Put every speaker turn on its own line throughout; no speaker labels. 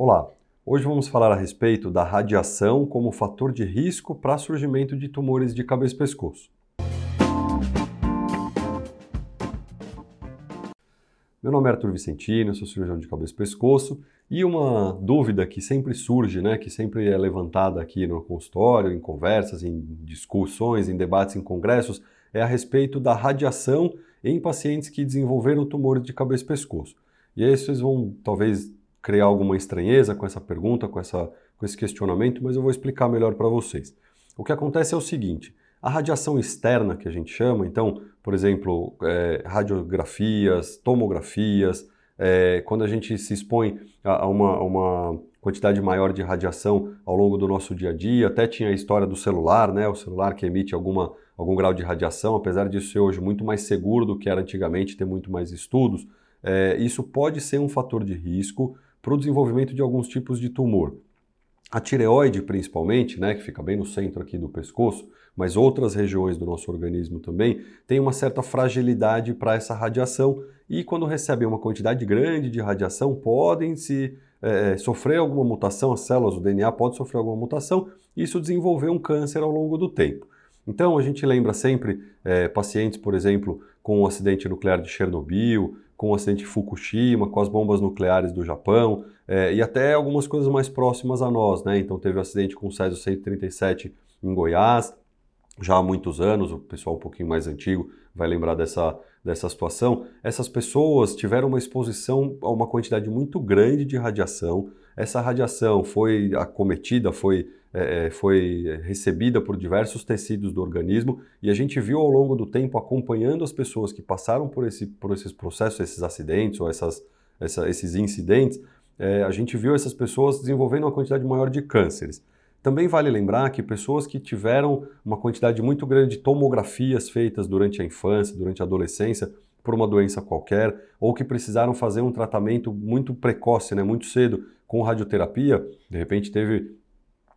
Olá, hoje vamos falar a respeito da radiação como fator de risco para surgimento de tumores de cabeça e pescoço. Meu nome é Arthur Vicentino, sou cirurgião de cabeça e pescoço e uma dúvida que sempre surge, né, que sempre é levantada aqui no consultório, em conversas, em discussões, em debates, em congressos, é a respeito da radiação em pacientes que desenvolveram tumores de cabeça e pescoço. E aí vocês vão talvez criar alguma estranheza com essa pergunta, com, essa, com esse questionamento, mas eu vou explicar melhor para vocês. O que acontece é o seguinte: a radiação externa, que a gente chama, então, por exemplo, é, radiografias, tomografias, é, quando a gente se expõe a, a uma, uma quantidade maior de radiação ao longo do nosso dia a dia, até tinha a história do celular, né? O celular que emite alguma, algum grau de radiação, apesar disso ser hoje muito mais seguro do que era antigamente, ter muito mais estudos, é, isso pode ser um fator de risco para o desenvolvimento de alguns tipos de tumor. A tireoide, principalmente, né, que fica bem no centro aqui do pescoço, mas outras regiões do nosso organismo também, tem uma certa fragilidade para essa radiação e quando recebem uma quantidade grande de radiação, podem se é, sofrer alguma mutação, as células, o DNA pode sofrer alguma mutação e isso desenvolver um câncer ao longo do tempo. Então a gente lembra sempre é, pacientes, por exemplo, com o um acidente nuclear de Chernobyl, com o acidente de Fukushima, com as bombas nucleares do Japão é, e até algumas coisas mais próximas a nós, né? Então teve o um acidente com o Césio 137 em Goiás, já há muitos anos, o pessoal um pouquinho mais antigo vai lembrar dessa, dessa situação. Essas pessoas tiveram uma exposição a uma quantidade muito grande de radiação. Essa radiação foi acometida, foi é, é, foi recebida por diversos tecidos do organismo e a gente viu ao longo do tempo, acompanhando as pessoas que passaram por, esse, por esses processos, esses acidentes ou essas, essa, esses incidentes, é, a gente viu essas pessoas desenvolvendo uma quantidade maior de cânceres. Também vale lembrar que pessoas que tiveram uma quantidade muito grande de tomografias feitas durante a infância, durante a adolescência, por uma doença qualquer, ou que precisaram fazer um tratamento muito precoce, né, muito cedo, com radioterapia, de repente teve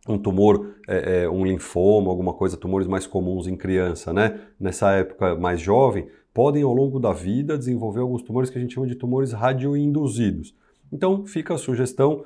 um tumor, é, é, um linfoma, alguma coisa, tumores mais comuns em criança, né? Nessa época mais jovem, podem ao longo da vida desenvolver alguns tumores que a gente chama de tumores radioinduzidos. Então, fica a sugestão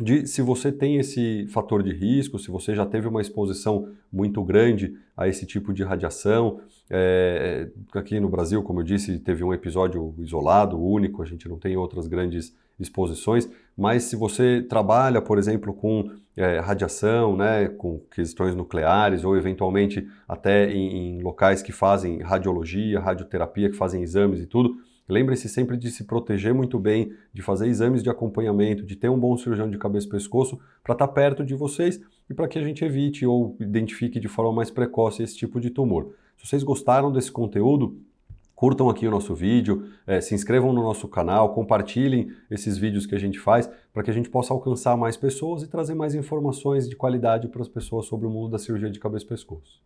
de se você tem esse fator de risco, se você já teve uma exposição muito grande a esse tipo de radiação. É, aqui no Brasil, como eu disse, teve um episódio isolado, único, a gente não tem outras grandes exposições, mas se você trabalha, por exemplo, com é, radiação, né, com questões nucleares ou eventualmente até em, em locais que fazem radiologia, radioterapia, que fazem exames e tudo, Lembre-se sempre de se proteger muito bem, de fazer exames de acompanhamento, de ter um bom cirurgião de cabeça e pescoço para estar tá perto de vocês e para que a gente evite ou identifique de forma mais precoce esse tipo de tumor. Se vocês gostaram desse conteúdo, curtam aqui o nosso vídeo, é, se inscrevam no nosso canal, compartilhem esses vídeos que a gente faz para que a gente possa alcançar mais pessoas e trazer mais informações de qualidade para as pessoas sobre o mundo da cirurgia de cabeça e pescoço.